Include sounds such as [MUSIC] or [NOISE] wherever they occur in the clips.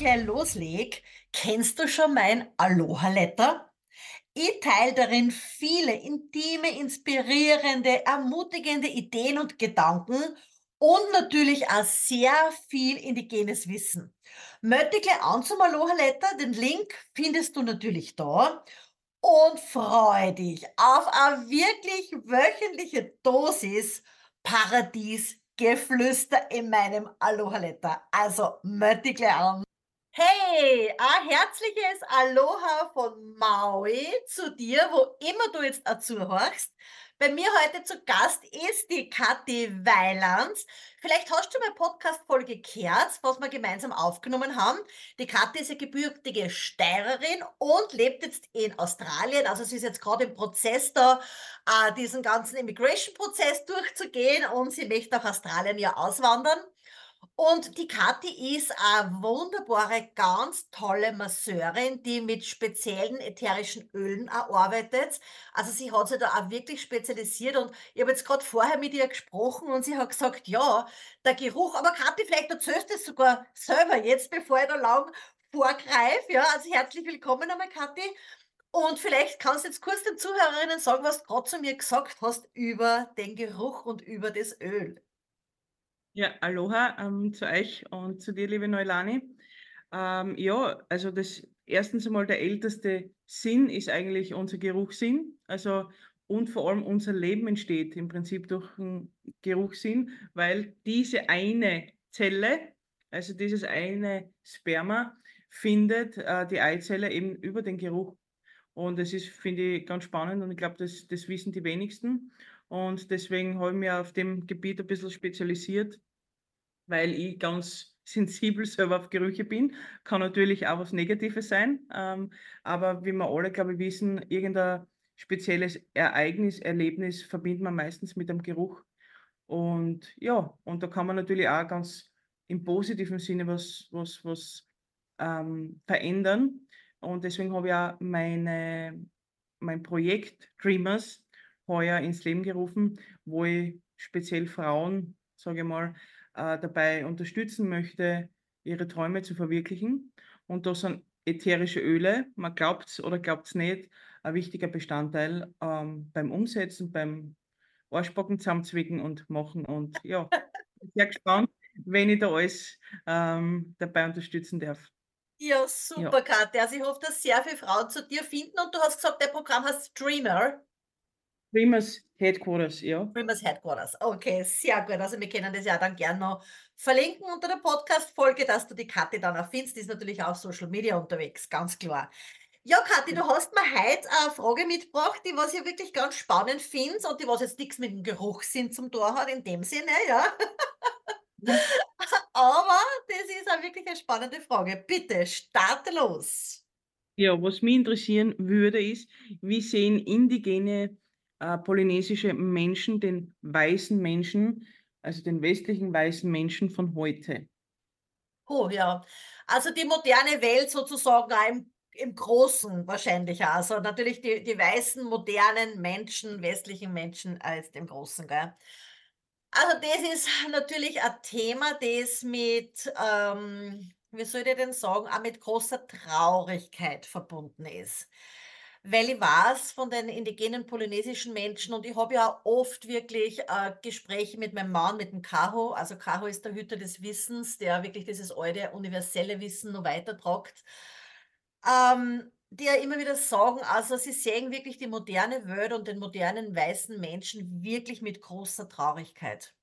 gleich loslege, kennst du schon mein Aloha-Letter? Ich teile darin viele intime, inspirierende, ermutigende Ideen und Gedanken und natürlich auch sehr viel indigenes Wissen. Möchte ich gleich an zum Aloha-Letter? Den Link findest du natürlich da. Und freue dich auf eine wirklich wöchentliche Dosis Paradiesgeflüster in meinem Aloha-Letter. Also möchte ich gleich an. Hey, ein herzliches Aloha von Maui zu dir, wo immer du jetzt dazu hörst. Bei mir heute zu Gast ist die Kathi Weilands. Vielleicht hast du meine Podcast-Folge gehört, was wir gemeinsam aufgenommen haben. Die Kathi ist eine gebürtige Steirerin und lebt jetzt in Australien. Also sie ist jetzt gerade im Prozess da, äh, diesen ganzen Immigration-Prozess durchzugehen und sie möchte nach Australien ja auswandern. Und die Kathi ist eine wunderbare, ganz tolle Masseurin, die mit speziellen ätherischen Ölen arbeitet. Also sie hat sich da auch wirklich spezialisiert und ich habe jetzt gerade vorher mit ihr gesprochen und sie hat gesagt, ja, der Geruch, aber Kathi, vielleicht erzählst du es sogar selber jetzt, bevor ich da lang vorgreife. Ja, also herzlich willkommen einmal, Kathi. Und vielleicht kannst du jetzt kurz den Zuhörerinnen sagen, was du gerade zu mir gesagt hast über den Geruch und über das Öl. Ja, Aloha ähm, zu euch und zu dir, liebe Neulani. Ähm, ja, also das erstens einmal der älteste Sinn ist eigentlich unser Geruchssinn. Also und vor allem unser Leben entsteht im Prinzip durch den Geruchssinn, weil diese eine Zelle, also dieses eine Sperma, findet äh, die Eizelle eben über den Geruch. Und das ist, finde ich, ganz spannend und ich glaube, das, das wissen die wenigsten. Und deswegen habe ich mich auf dem Gebiet ein bisschen spezialisiert, weil ich ganz [LAUGHS] sensibel selber auf Gerüche bin. Kann natürlich auch was Negatives sein. Ähm, aber wie wir alle, glaube ich, wissen, irgendein spezielles Ereignis, Erlebnis verbindet man meistens mit einem Geruch. Und ja, und da kann man natürlich auch ganz im positiven Sinne was, was, was ähm, verändern. Und deswegen habe ich auch meine, mein Projekt Dreamers heuer ins Leben gerufen, wo ich speziell Frauen, sage ich mal, äh, dabei unterstützen möchte, ihre Träume zu verwirklichen. Und da sind ätherische Öle, man glaubt es oder glaubt es nicht, ein wichtiger Bestandteil ähm, beim Umsetzen, beim Arschbacken zusammenzwicken und machen. Und ja, [LAUGHS] bin sehr gespannt, wenn ich da alles ähm, dabei unterstützen darf. Ja, super, ja. Katja. Also ich hoffe, dass sehr viele Frauen zu dir finden und du hast gesagt, der Programm heißt Streamer. Dreamers Headquarters, ja. Dreamers Headquarters. Okay, sehr gut. Also wir können das ja dann gerne noch verlinken unter der Podcast-Folge, dass du die Kathi dann auch findest. Die ist natürlich auch auf Social Media unterwegs, ganz klar. Ja, Kathi, du hast mir heute eine Frage mitgebracht, die was ich wirklich ganz spannend finde und die was jetzt nichts mit dem Geruchssinn zum Tor hat, in dem Sinne, ja. [LAUGHS] Aber das ist auch wirklich eine spannende Frage. Bitte, starte los. Ja, was mich interessieren würde, ist, wie sehen indigene äh, polynesische Menschen den weißen Menschen, also den westlichen weißen Menschen von heute? Oh ja, also die moderne Welt sozusagen im, im Großen wahrscheinlich. Also natürlich die, die weißen, modernen Menschen, westlichen Menschen als dem Großen. Gell? Also das ist natürlich ein Thema, das mit, ähm, wie soll ich denn sagen, auch mit großer Traurigkeit verbunden ist. Weil ich weiß von den indigenen polynesischen Menschen und ich habe ja oft wirklich äh, Gespräche mit meinem Mann, mit dem Kaho. Also Kaho ist der Hüter des Wissens, der wirklich dieses alte universelle Wissen noch weitertragt. Ähm, die ja immer wieder sagen, also sie sehen wirklich die moderne Welt und den modernen weißen Menschen wirklich mit großer Traurigkeit.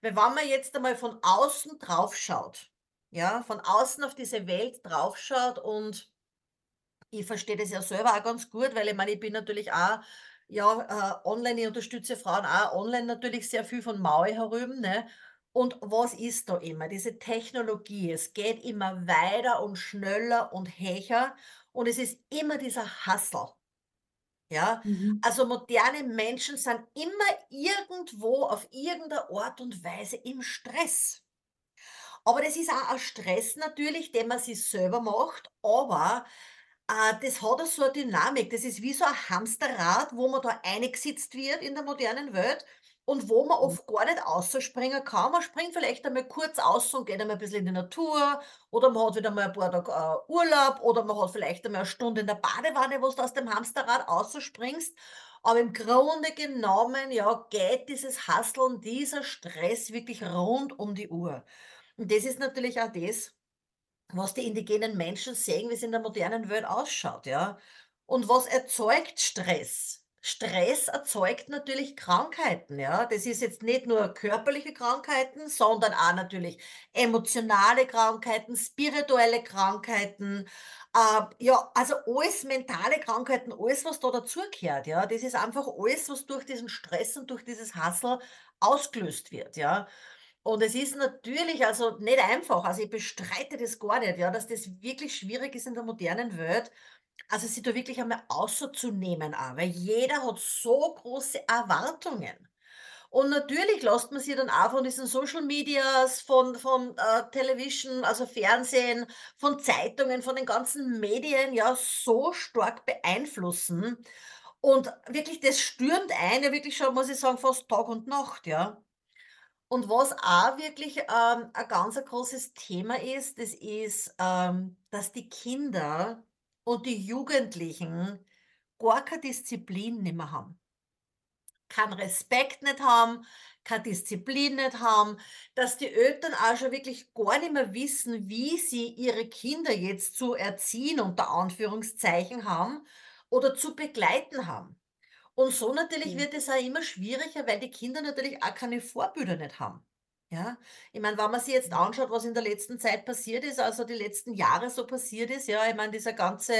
Weil wenn man jetzt einmal von außen drauf schaut, ja, von außen auf diese Welt drauf schaut und ich verstehe das ja selber auch ganz gut, weil ich meine, ich bin natürlich auch ja, äh, online, ich unterstütze Frauen auch online natürlich sehr viel von Maui herüben, ne? Und was ist da immer? Diese Technologie, es geht immer weiter und schneller und hecher und es ist immer dieser Hustle. Ja, Mhm. also moderne Menschen sind immer irgendwo auf irgendeine Art und Weise im Stress. Aber das ist auch ein Stress natürlich, den man sich selber macht, aber äh, das hat so eine Dynamik. Das ist wie so ein Hamsterrad, wo man da eingesetzt wird in der modernen Welt. und wo man oft gar nicht ausspringen kann. Man springt vielleicht einmal kurz aus und geht einmal ein bisschen in die Natur oder man hat wieder mal ein paar Tage äh, Urlaub oder man hat vielleicht einmal eine Stunde in der Badewanne, wo du aus dem Hamsterrad ausspringst. Aber im Grunde genommen, ja, geht dieses Hasseln, dieser Stress wirklich rund um die Uhr. Und das ist natürlich auch das, was die indigenen Menschen sehen, wie es in der modernen Welt ausschaut, ja. Und was erzeugt Stress? Stress erzeugt natürlich Krankheiten, ja. Das ist jetzt nicht nur körperliche Krankheiten, sondern auch natürlich emotionale Krankheiten, spirituelle Krankheiten, äh, ja, also alles mentale Krankheiten, alles, was da dazugehört, ja. Das ist einfach alles, was durch diesen Stress und durch dieses Hassel ausgelöst wird, ja. Und es ist natürlich also nicht einfach, also ich bestreite das gar nicht, ja, dass das wirklich schwierig ist in der modernen Welt. Also, sie da wirklich einmal auszunehmen auch, weil jeder hat so große Erwartungen. Und natürlich lässt man sich dann auch von diesen Social Medias, von von, äh, Television, also Fernsehen, von Zeitungen, von den ganzen Medien, ja, so stark beeinflussen. Und wirklich, das stürmt ein, ja wirklich schon, muss ich sagen, fast Tag und Nacht, ja. Und was auch wirklich, ähm, ein ganz großes Thema ist, das ist, ähm, dass die Kinder und die Jugendlichen gar keine Disziplin nicht mehr haben. Keinen Respekt nicht haben, keine Disziplin nicht haben, dass die Eltern auch schon wirklich gar nicht mehr wissen, wie sie ihre Kinder jetzt zu erziehen, unter Anführungszeichen haben oder zu begleiten haben. Und so natürlich Mhm. wird es auch immer schwieriger, weil die Kinder natürlich auch keine Vorbilder nicht haben. Ja, ich meine, wenn man sich jetzt anschaut, was in der letzten Zeit passiert ist, also die letzten Jahre so passiert ist, ja, ich meine, dieser ganze,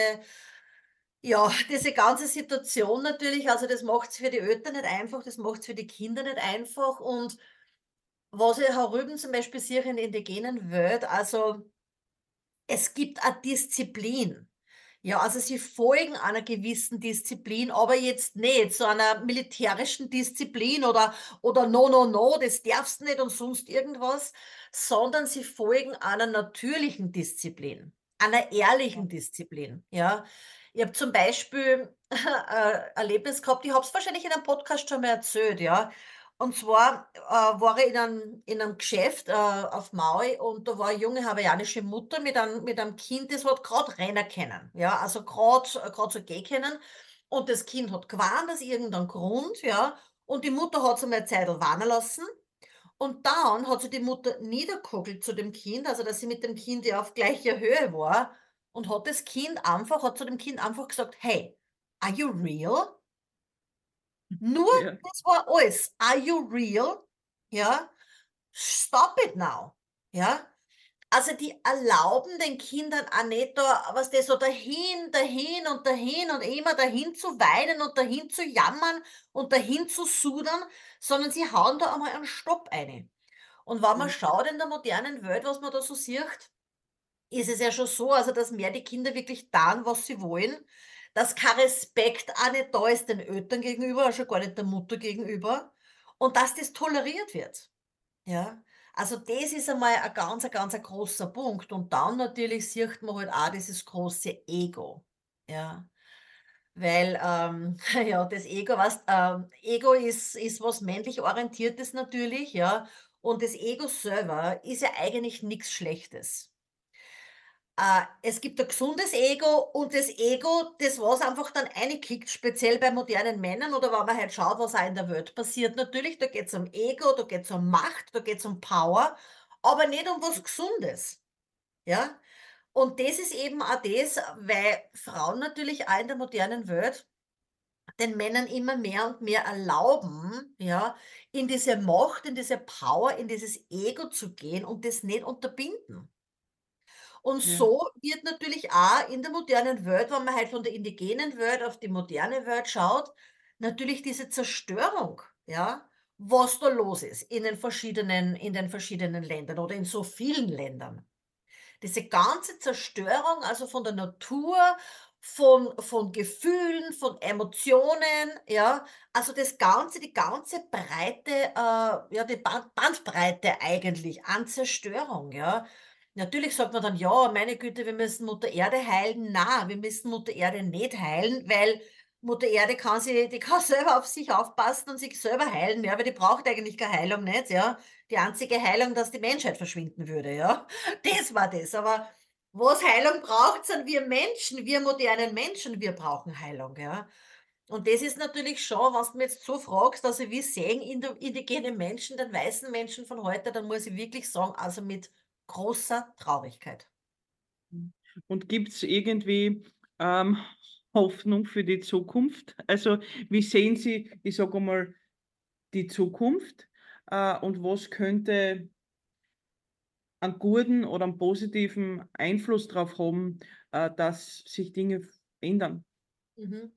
ja, diese ganze Situation natürlich, also das macht es für die Eltern nicht einfach, das macht es für die Kinder nicht einfach. Und was ich herüben zum Beispiel sehe in der indigenen Welt, also es gibt eine Disziplin. Ja, also sie folgen einer gewissen Disziplin, aber jetzt nicht so einer militärischen Disziplin oder oder „No, no, no, das darfst nicht“ und sonst irgendwas, sondern sie folgen einer natürlichen Disziplin, einer ehrlichen Disziplin, ja. Ich habe zum Beispiel ein [LAUGHS] Erlebnis gehabt, ich habe es wahrscheinlich in einem Podcast schon mal erzählt, ja. Und zwar, äh, war ich in einem in 'nem Geschäft, äh, auf Maui und da war 'ne junge hawaiianische Mutter mit einem mit einem Kind, das hat grad rennen können, ja, also grad grad so gehen können. Und das Kind hat geweint aus irgendeinem Grund, ja, und die Mutter hat's einmal eine Zeitl weinen lassen und dann hat sich die Mutter niedergehockt zu dem Kind, also dass sie mit dem Kind ja auf gleicher Höhe war und hat das Kind einfach hat zu dem Kind einfach gesagt: „Hey, are you real?“ Nur Ja. das war alles. „Are you real?“ Ja? „Stop it now“, ja? Also, die erlauben den Kindern auch nicht da, weißt du, so dahin, dahin und dahin und immer dahin zu weinen und dahin zu jammern und dahin zu sudern, sondern sie hauen da einmal einen Stopp ein. Und wenn man Ja. schaut in der modernen Welt, was man da so sieht, ist es ja schon so, also, dass mehr die Kinder wirklich tun, was sie wollen, dass kein Respekt auch nicht da ist den Eltern gegenüber, also schon gar nicht der Mutter gegenüber und dass das toleriert wird. Ja, also das ist einmal ein ganz ganz ein großer Punkt und dann natürlich sieht man halt auch dieses große Ego, ja. Weil, ähm, [LAUGHS] ja, das Ego, weißt, ähm, Ego ist ist was männlich Orientiertes natürlich, ja, und das Ego selber ist ja eigentlich nichts Schlechtes. Äh, es gibt ein gesundes Ego und das Ego, das was einfach dann reinkickt, speziell bei modernen Männern oder wenn man halt schaut, was auch in der Welt passiert natürlich, da geht's um Ego, da geht's um Macht, da geht's um Power, aber nicht um was Gesundes, ja? Und das ist eben auch das, weil Frauen natürlich auch in der modernen Welt den Männern immer mehr und mehr erlauben, ja, in diese Macht, in diese Power, in dieses Ego zu gehen und das nicht unterbinden. Und Ja. so wird natürlich auch in der modernen Welt, wenn man halt von der indigenen Welt auf die moderne Welt schaut, natürlich diese Zerstörung, ja, was da los ist in den verschiedenen in den verschiedenen Ländern oder in so vielen Ländern. Diese ganze Zerstörung, also von der Natur, von von Gefühlen, von Emotionen, ja, also das Ganze die ganze Breite, äh ja, die Band Bandbreite eigentlich an Zerstörung, ja. Natürlich sagt man dann: „Ja, meine Güte, wir müssen Mutter Erde heilen.“ Na, wir müssen Mutter Erde nicht heilen, weil Mutter Erde kann sie, die kann [LAUGHS] selber auf sich aufpassen und sich selber heilen, ja, weil die braucht eigentlich keine Heilung nicht, ja. Die einzige Heilung, dass die Menschheit verschwinden würde, ja. [LAUGHS] Das war das. Aber was Heilung braucht, sind wir Menschen, wir modernen Menschen, wir brauchen Heilung, ja. Und das ist natürlich schon, was du mir jetzt so fragst, also wie sehen indigene Menschen, den weißen Menschen von heute, dann muss ich wirklich sagen, also mit großer Traurigkeit. Und gibt es irgendwie ähm, Hoffnung für die Zukunft? Also wie sehen Sie, ich sage mal, die Zukunft äh, und was könnte einen guten oder einen positiven Einfluss darauf haben, äh, dass sich Dinge ändern? Mhm.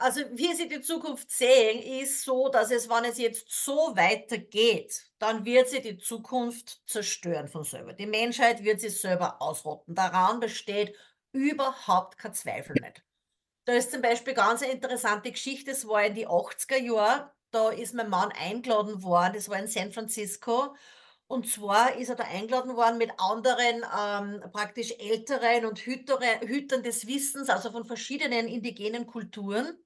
Also wie Sie die Zukunft sehen, ist so, dass es, wenn es jetzt so weitergeht, dann wird sie die Zukunft zerstören von selber. Die Menschheit wird sie selber ausrotten. Daran besteht überhaupt kein Zweifel nicht. Da ist zum Beispiel ganz eine interessante Geschichte, es war in die 80er Jahre, da ist mein Mann eingeladen worden, das war in San Francisco. Und zwar ist er da eingeladen worden mit anderen ähm, praktisch älteren und Hütere, Hütern des Wissens, also von verschiedenen indigenen Kulturen.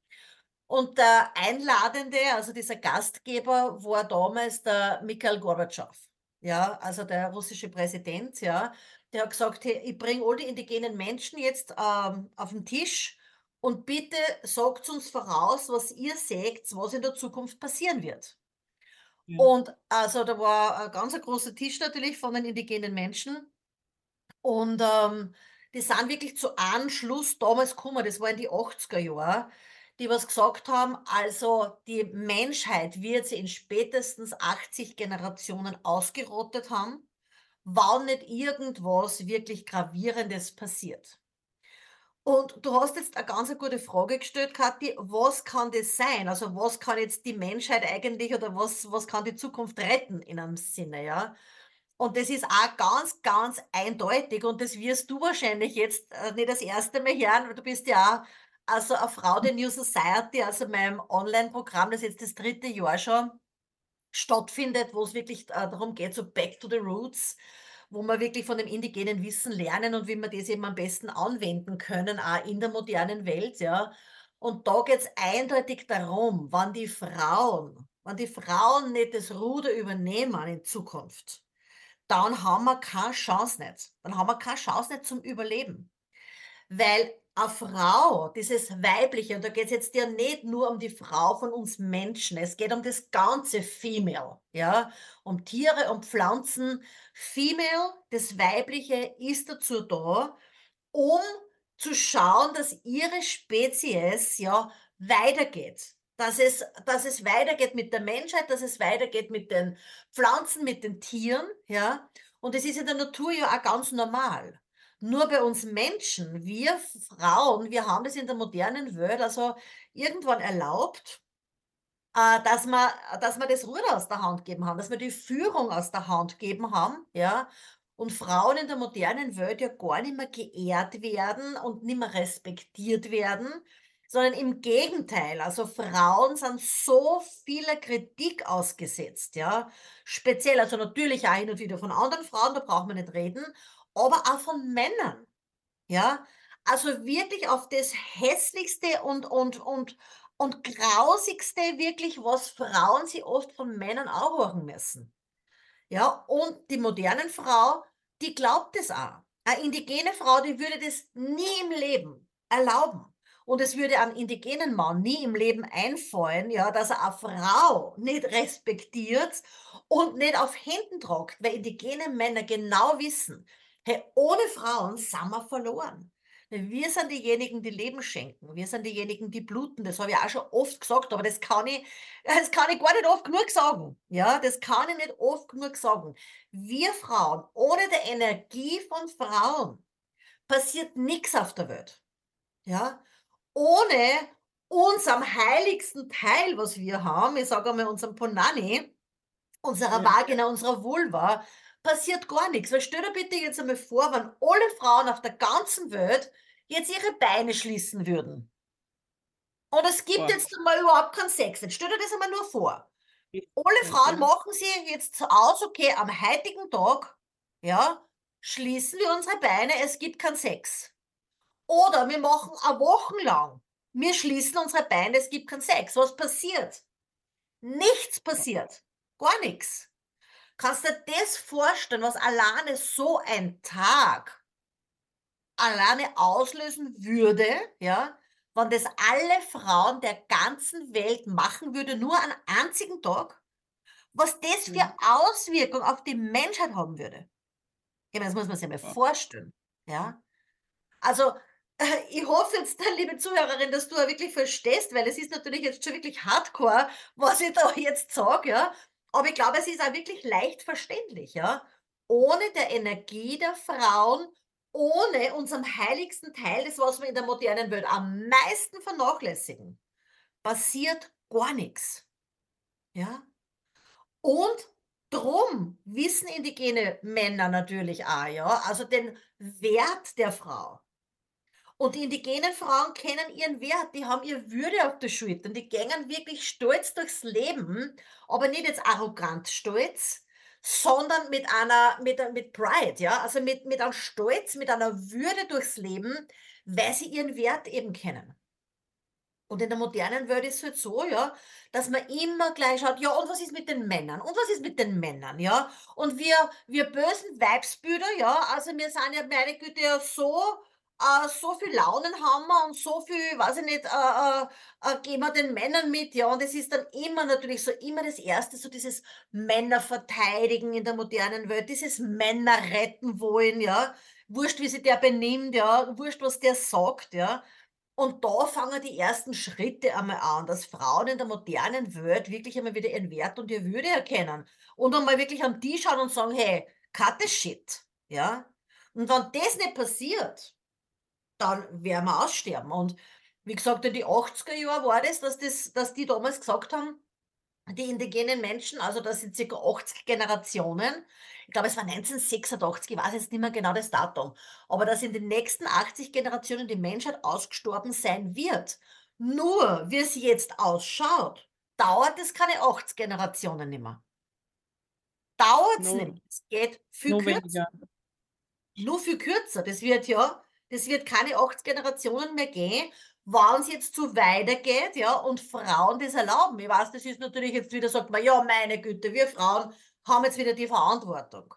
Und der Einladende, also dieser Gastgeber, war damals der Mikhail Gorbatschow, ja, also der russische Präsident, ja. Der hat gesagt, hey, ich bringe all die indigenen Menschen jetzt ähm, auf den Tisch und bitte sagt uns voraus, was ihr seht, was in der Zukunft passieren wird. Ja. Und also da war ein ganz großer Tisch natürlich von den indigenen Menschen. Und ähm, die sind wirklich zu Anschluss damals gekommen, das war in die 80er Jahre, die was gesagt haben, also die Menschheit wird sie in spätestens 80 Generationen ausgerottet haben, wann nicht irgendwas wirklich Gravierendes passiert. Und du hast jetzt eine ganz gute Frage gestellt, Kathi. Was kann das sein? Also was kann jetzt die Menschheit eigentlich oder was, was kann die Zukunft retten in einem Sinne, ja? Und das ist auch ganz, ganz eindeutig und das wirst du wahrscheinlich jetzt äh, nicht das erste Mal hören, du bist ja auch also eine Frau der New Society, also meinem Online-Programm, das jetzt das dritte Jahr schon stattfindet, wo es wirklich äh, darum geht, so back to the roots wo wir wirklich von dem indigenen Wissen lernen und wie wir das eben am besten anwenden können, auch in der modernen Welt, ja. Und da geht es eindeutig darum, wann die Frauen, wenn die Frauen nicht das Ruder übernehmen in Zukunft, dann haben wir keine Chance nicht. Dann haben wir keine Chance nicht zum Überleben. Weil eine Frau, dieses Weibliche, und da geht es jetzt ja nicht nur um die Frau von uns Menschen, es geht um das ganze Female, ja, um Tiere, um Pflanzen. Female, das Weibliche, ist dazu da, um zu schauen, dass ihre Spezies ja weitergeht. Dass es, dass es weitergeht mit der Menschheit, dass es weitergeht mit den Pflanzen, mit den Tieren, ja. Und es ist in der Natur ja auch ganz normal. Nur bei uns Menschen, wir Frauen, wir haben das in der modernen Welt also irgendwann erlaubt, äh, dass wir, dass wir das Ruder aus der Hand geben haben, dass wir die Führung aus der Hand geben haben, ja, und Frauen in der modernen Welt ja gar nicht mehr geehrt werden und nicht mehr respektiert werden, sondern im Gegenteil. Also Frauen sind so vieler Kritik ausgesetzt, ja. Speziell, also natürlich auch hin und wieder von anderen Frauen, da braucht man nicht reden aber auch von Männern. Ja, also wirklich auf das hässlichste und, und, und, und grausigste wirklich, was Frauen sie oft von Männern auch hören müssen. Ja, und die modernen Frau, die glaubt es auch. Eine indigene Frau, die würde das nie im Leben erlauben. Und es würde einem indigenen Mann nie im Leben einfallen, ja, dass er eine Frau nicht respektiert und nicht auf Händen tragt, weil indigene Männer genau wissen, Hey, ohne Frauen sind wir verloren. Wir sind diejenigen, die Leben schenken. Wir sind diejenigen, die bluten. Das habe ich auch schon oft gesagt, aber das kann ich, [LAUGHS] das kann ich gar nicht oft genug sagen. Ja, das kann ich nicht oft genug sagen. Wir Frauen, ohne die Energie von Frauen, passiert nichts auf der Welt. Ja, ohne unserem heiligsten Teil, was wir haben, ich sage einmal unserem Ponani, unserer. Vagina, unserer Vulva, passiert gar nichts. Weil stell dir bitte jetzt einmal vor, wenn alle Frauen auf der ganzen Welt jetzt ihre Beine schließen würden. Und es gibt Boah. jetzt mal überhaupt keinen Sex. Jetzt stell dir das einmal nur vor. Alle Frauen machen sie jetzt aus, okay, am heutigen Tag, ja, schließen wir unsere Beine, es gibt keinen Sex. Oder wir machen eine Woche lang wir schließen unsere Beine, es gibt keinen Sex. Was passiert? Nichts passiert. Gar nichts. Kannst du dir das vorstellen, was alleine so ein Tag alleine auslösen würde, ja, wenn das alle Frauen der ganzen Welt machen würde, nur an einzigen Tag, was das für Mhm. Auswirkungen auf die Menschheit haben würde. Ich meine, das muss man sich mal Ja. vorstellen, ja. Also, [LAUGHS] ich hoffe jetzt, [LAUGHS] liebe Zuhörerin, dass du wirklich verstehst, weil es ist natürlich jetzt schon wirklich hardcore, was ich da jetzt sage, ja. Aber ich glaube, es ist auch wirklich leicht verständlich, ja. Ohne der Energie der Frauen, ohne unserem heiligsten Teil, das was wir in der modernen Welt am meisten vernachlässigen, passiert gar nichts, ja. Und drum wissen indigene Männer natürlich auch, ja, also den Wert der Frau. Und die indigenen Frauen kennen ihren Wert, die haben ihre Würde auf der Schultern, die gängen wirklich stolz durchs Leben, aber nicht jetzt arrogant stolz, sondern mit einer, mit, mit Pride, ja, also mit, mit einem Stolz, mit einer Würde durchs Leben, weil sie ihren Wert eben kennen. Und in der modernen Welt ist es halt so, ja, dass man immer gleich schaut, ja, und was ist mit den Männern? Und was ist mit den Männern, ja? Und wir, wir bösen Weibsbüder, ja, also wir sind ja, meine Güte, ja so, äh, so viel Launen haben wir und so viel, weiß ich nicht, äh, äh, äh, geben wir den Männern mit, ja. Und es ist dann immer natürlich so, immer das Erste, so dieses Männer verteidigen in der modernen Welt, dieses Männer retten wollen, ja. Wurscht, wie sich der benimmt, ja, wurscht, was der sagt, ja. Und da fangen die ersten Schritte einmal an, dass Frauen in der modernen Welt wirklich einmal wieder ihren Wert und ihre Würde erkennen und einmal wirklich am Tisch schauen und sagen: „Hey, cut the shit“, ja? Und wenn das nicht passiert, dann werden wir aussterben. Und wie gesagt, in die 80er Jahre war das, dass das dass die damals gesagt haben die indigenen Menschen, also das sind circa 80 Generationen. Ich glaube, es war 1986, ich weiß jetzt nicht mehr genau das Datum. Aber dass in den nächsten 80 Generationen die Menschheit ausgestorben sein wird. Nur, wie es jetzt ausschaut, dauert es keine 80 Generationen mehr. Dauert es nicht. Es geht viel nur kürzer. weniger. Nur viel kürzer. Das wird ja das wird keine 80 Generationen mehr gehen, wenn es jetzt so weitergeht, ja, und Frauen das erlauben. Ich weiß, das ist natürlich jetzt wieder, sagt man, ja, meine Güte, wir Frauen haben jetzt wieder die Verantwortung.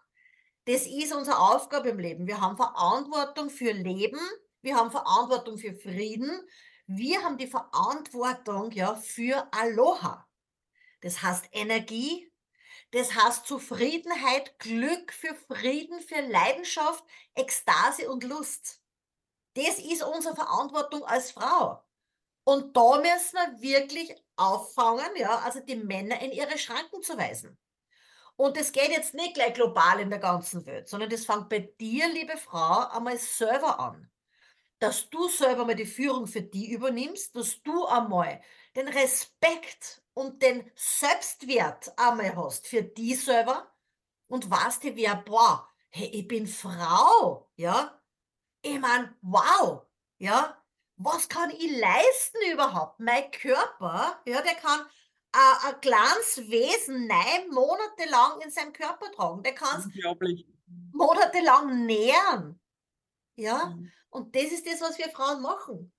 Das ist unsere Aufgabe im Leben. Wir haben Verantwortung für Leben, wir haben Verantwortung für Frieden, wir haben die Verantwortung, ja, für Aloha. Das heißt Energie, das heißt Zufriedenheit, Glück, für Frieden, für Leidenschaft, Ekstase und Lust. Das ist unsere Verantwortung als Frau. Und da müssen wir wirklich auffangen, ja, also die Männer in ihre Schranken zu weisen. Und das geht jetzt nicht gleich global in der ganzen Welt, sondern das fängt bei dir, liebe Frau, einmal selber an. Dass du selber mal die Führung für die übernimmst, dass du einmal den Respekt und den Selbstwert einmal hast für die selber und weißt dir, wer, boah, hey, ich bin Frau, ja, ich meine, wow, ja, was kann ich leisten überhaupt? Mein Körper, ja, der kann a ein kleines Wesen neun Monate lang in seinem Körper tragen. Der kann's Unglaublich. monatelang nähren, ja? Mhm. Und das ist das, was wir Frauen machen.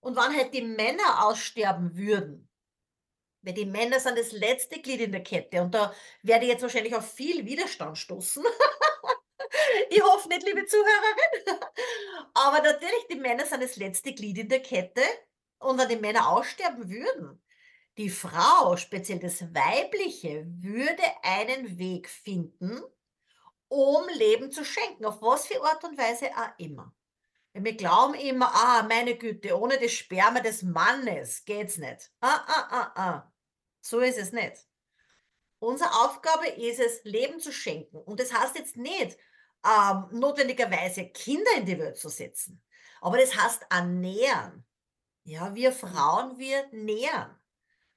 Und wenn halt die Männer aussterben würden, weil die Männer sind das letzte Glied in der Kette und da werde ich jetzt wahrscheinlich auf viel Widerstand stoßen. [LAUGHS] Ich hoffe nicht, liebe Zuhörerin. Aber natürlich, die Männer sind das letzte Glied in der Kette. Und wenn die Männer aussterben würden, die Frau, speziell das Weibliche, würde einen Weg finden, um Leben zu schenken, auf was für Art und Weise auch immer. Wir glauben immer, ah, meine Güte, ohne das Sperma des Mannes geht's nicht. Ah, ah, ah, ah. So ist es nicht. Unsere Aufgabe ist es, Leben zu schenken. Und das heißt jetzt nicht, ähm, notwendigerweise Kinder in die Welt zu setzen. Aber das heißt ernähren. Ja, wir Frauen, wir nähren.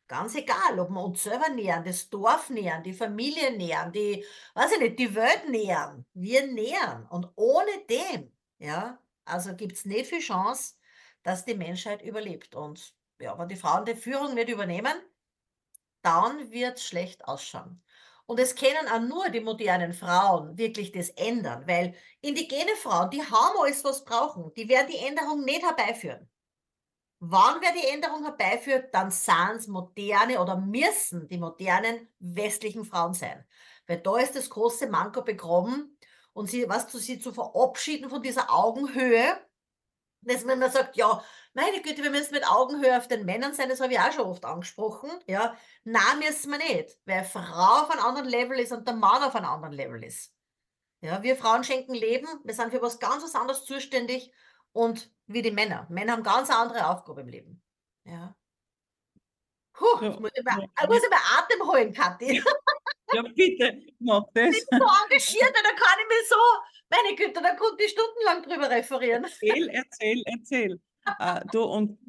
Ganz egal, ob wir uns selber nähern, das Dorf nähern, die Familie nähern, die, weiß ich nicht, die Welt nähern. Wir nähern. Und ohne dem, ja, also gibt es nicht viel Chance, dass die Menschheit überlebt. Und ja, wenn die Frauen die Führung nicht übernehmen, dann wird es schlecht ausschauen. Und es können auch nur die modernen Frauen wirklich das ändern, weil indigene Frauen, die haben alles, was brauchen. Die werden die Änderung nicht herbeiführen. Wann wer die Änderung herbeiführt, dann sind es moderne oder müssen die modernen westlichen Frauen sein. Weil da ist das große Manko begraben und sie, was du sie zu verabschieden von dieser Augenhöhe, dass man immer sagt, ja, meine Güte, wir müssen mit Augenhöhe auf den Männern sein, das habe ich auch schon oft angesprochen, ja. Nein, müssen wir nicht, weil Frau auf einem anderen Level ist und der Mann auf einem anderen Level ist. Ja, wir Frauen schenken Leben, wir sind für was ganz was anderes zuständig und wie die Männer. Männer haben ganz eine andere Aufgabe im Leben. Ja. Puh, ja. muss ich, muss ich mal Atem holen, Kathi. Ja, bitte, mach das. Ich bin so [LAUGHS] engagiert, da kann ich mich so, meine Güte, da konnte ich stundenlang drüber referieren. Erzähl, erzähl, erzähl. uh, du, und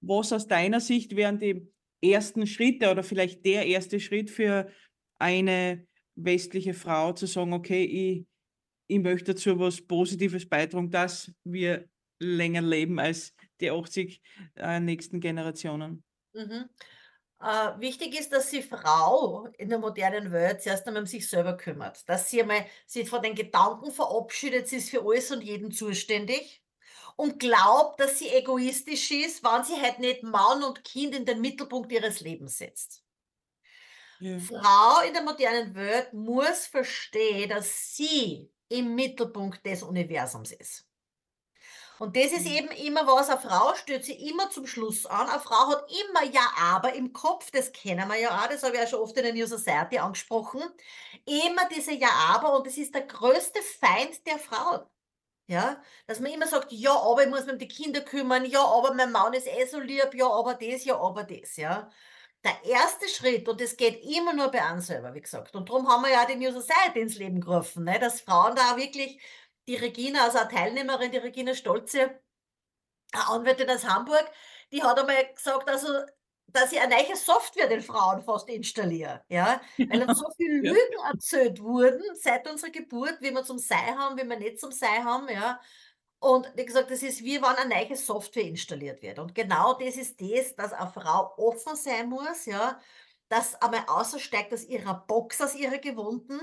was aus deiner Sicht wären die ersten Schritte oder vielleicht der erste Schritt für eine westliche Frau zu sagen, okay, ich, ich möchte dazu was Positives beitragen, dass wir länger leben als die 80 äh, nächsten Generationen. Mhm. Äh, wichtig ist, dass die Frau in der modernen Welt zuerst einmal um sich selber kümmert, dass sie einmal sich von den Gedanken verabschiedet, sie ist für alles und jeden zuständig und glaubt, dass sie egoistisch ist, wenn sie halt nicht Mann und Kind in den Mittelpunkt ihres Lebens setzt. Ja. Frau in der modernen Welt muss verstehen, dass sie im Mittelpunkt des Universums ist. Und das ist mhm. eben immer was, eine Frau stellt sich immer zum Schluss an. Eine Frau hat immer Ja, aber im Kopf, das kennen wir ja auch, das habe ich ja schon oft in der New Society angesprochen. Immer diese Ja, aber und das ist der größte Feind der Frau. Ja, dass man immer sagt, ja, aber ich muss mich um die Kinder kümmern, ja, aber mein Mann ist eh so lieb, ja, aber das, ja, aber das, ja. Der erste Schritt, und das geht immer nur bei einem selber, wie gesagt, und darum haben wir ja die New Society ins Leben gerufen, ne, dass Frauen da wirklich die Regina, also eine Teilnehmerin, die Regina Stolze, eine Anwältin aus Hamburg, die hat einmal gesagt, also, dass ich eine neue Software den Frauen fast installiere, ja, weil uns so [LAUGHS] viele Lügen erzählt wurden seit unserer Geburt, wie wir zum Sei haben, wie wir nicht zum Sei haben, ja. Und wie gesagt, das ist wie wenn eine neue Software installiert wird. Und genau das ist das, dass eine Frau offen sein muss, ja, dass einmal aussteigt aus ihrer Box, aus ihrer Gewohnten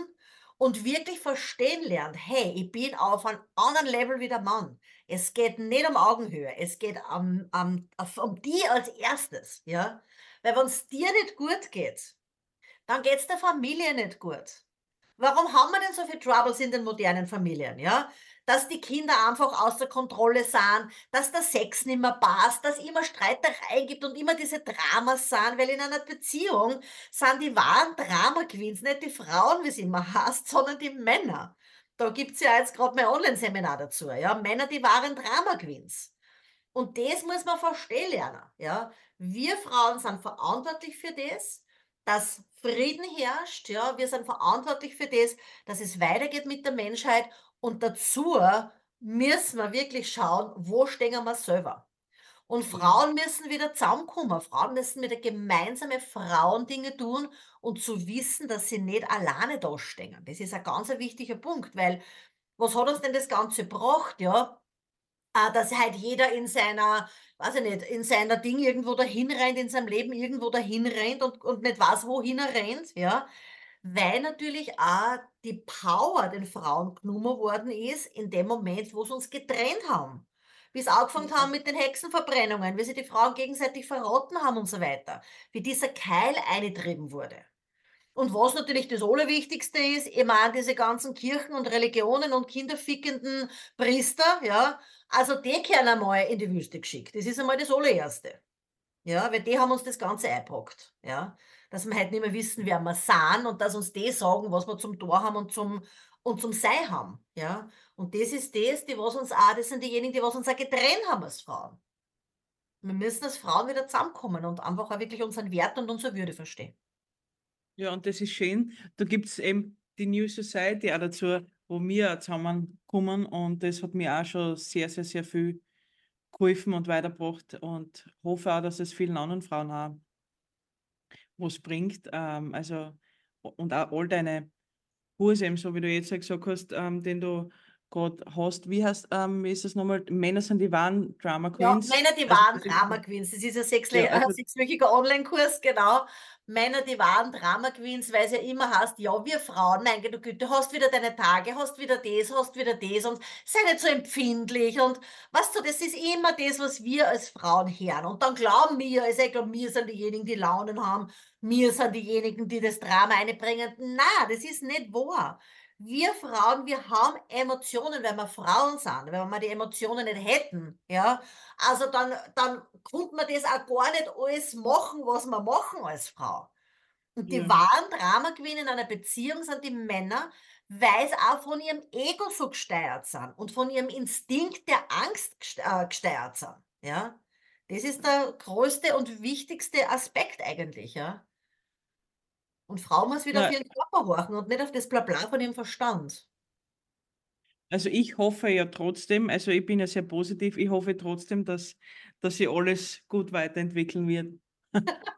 und wirklich verstehen lernt, hey, ich bin auf einem anderen Level wie der Mann. Es geht nicht um Augenhöhe, es geht um, um, um die als erstes, ja. Weil wenn es dir nicht gut geht, dann geht es der Familie nicht gut. Warum haben wir denn so viele Troubles in den modernen Familien, ja? Dass die Kinder einfach außer Kontrolle sind, dass der Sex nicht mehr passt, dass immer Streiterei gibt und immer diese Dramas sind, weil in einer Beziehung sind die wahren Drama-Queens nicht die Frauen, wie es immer heißt, sondern die Männer. Da gibt es ja jetzt gerade mein Online-Seminar dazu, ja, Männer, die wahren Drama-Queens. Und das muss man verstehen lernen, ja. Wir Frauen sind verantwortlich für das, dass Frieden herrscht, ja, wir sind verantwortlich für das, dass es weitergeht mit der Menschheit und dazu müssen wir wirklich schauen, wo stehen wir selber. Und mhm. Frauen müssen wieder zusammenkommen. Frauen müssen wieder gemeinsame Frauendinge tun und zu wissen, dass sie nicht alleine da stehen. Das ist ein ganz wichtiger Punkt, weil was hat uns denn das Ganze gebracht, ja? Äh, dass halt jeder in seiner, weiß ich nicht, in seiner Ding irgendwo dahin rennt, in seinem Leben irgendwo dahin rennt und, und nicht weiß, wohin er rennt, ja weil natürlich auch die Power den Frauen genommen worden ist, in dem Moment, wo sie uns getrennt haben. Wie es angefangen haben mit den Hexenverbrennungen, wie sie die Frauen gegenseitig verrotten haben und so weiter. Wie dieser Keil eingetrieben wurde. Und was natürlich das Allerwichtigste ist, ich meine, diese ganzen Kirchen und Religionen und kinderfickenden Priester, ja, also die können einmal in die Wüste geschickt. Das ist einmal das Allererste. Ja, weil die haben uns das Ganze eingepackt. Ja dass wir halt nicht mehr wissen, wer wir sind und dass uns die sagen, was wir zum Tor haben und zum, und zum Sei haben. Ja? Und das ist das, die was uns auch, das sind diejenigen, die was uns auch getrennt haben als Frauen. Wir müssen als Frauen wieder zusammenkommen und einfach auch wirklich unseren Wert und unsere Würde verstehen. Ja, und das ist schön. Da gibt es eben die New Society auch dazu, wo wir zusammenkommen und das hat mir auch schon sehr, sehr, sehr viel geholfen und weitergebracht und hoffe auch, dass es vielen anderen Frauen auch was bringt. Ähm, also, und auch all deine Kurse, eben so wie du jetzt gesagt hast, ähm, den du gerade hast. Wie heißt, ähm, ist das nochmal? Männer sind die wahren Drama Ja, Queens. Männer, die Also, wahren ist- Drama Queens. Das ist ein sechsle- Ja, also- sechswöchiger Online-Kurs, genau. Männer, die wahren Drama Queens, weil es ja immer heißt, ja, wir Frauen, mein Gott, du Güte, hast wieder deine Tage, hast wieder das, hast wieder das und sei nicht so empfindlich und weißt du, das ist immer das, was wir als Frauen hören. Und dann glauben wir, also ich glaube, wir sind diejenigen, die Launen haben, wir sind diejenigen, die das Drama einbringen. Na, das ist nicht wahr. Wir Frauen, wir haben Emotionen, weil wir Frauen sind, wenn wir die Emotionen nicht hätten, ja, also dann, dann konnte man das auch gar nicht alles machen, was wir machen als Frau. Und die Ja. wahren Drama Queen in einer Beziehung sind die Männer, weil sie auch von ihrem Ego so gesteuert sind und von ihrem Instinkt der Angst äh, gesteuert sind. Ja? Das ist der größte und wichtigste Aspekt eigentlich, ja. Und Frau muss wieder Ja. auf ihren Körper horchen und nicht auf das Blabla von ihrem Verstand. Also ich hoffe ja trotzdem, also ich bin ja sehr positiv, ich hoffe trotzdem, dass, dass sich alles gut weiterentwickeln wird. [LAUGHS]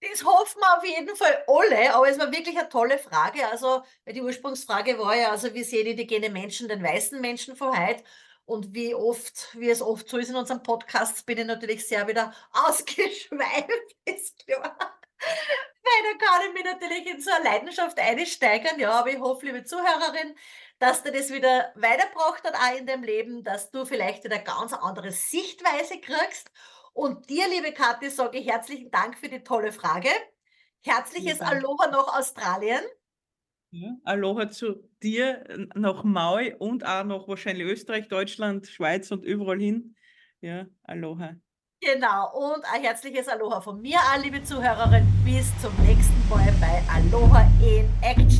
Das hoffen wir auf jeden Fall alle, aber es war wirklich eine tolle Frage. Also, die Ursprungsfrage war ja, also wie sehen indigene Menschen den weißen Menschen von heute? Und wie oft, wie es oft so ist in unserem Podcast, bin ich natürlich sehr wieder [LAUGHS] ausgeschweift, ist klar. Da kann ich mich natürlich in so eine Leidenschaft einsteigern, ja, aber ich hoffe, liebe Zuhörerin, dass dir das wieder weitergebracht hat, auch in deinem Leben, dass du vielleicht wieder eine ganz andere Sichtweise kriegst. Und dir, liebe Kathi, sage ich herzlichen Dank für die tolle Frage. Herzliches. Aloha nach Australien. Ja, Aloha zu dir nach Maui und auch nach wahrscheinlich Österreich, Deutschland, Schweiz und überall hin. Ja, Aloha. Genau, und ein herzliches Aloha von mir, an, liebe Zuhörerin. Bis zum nächsten Mal bei Aloha in Action.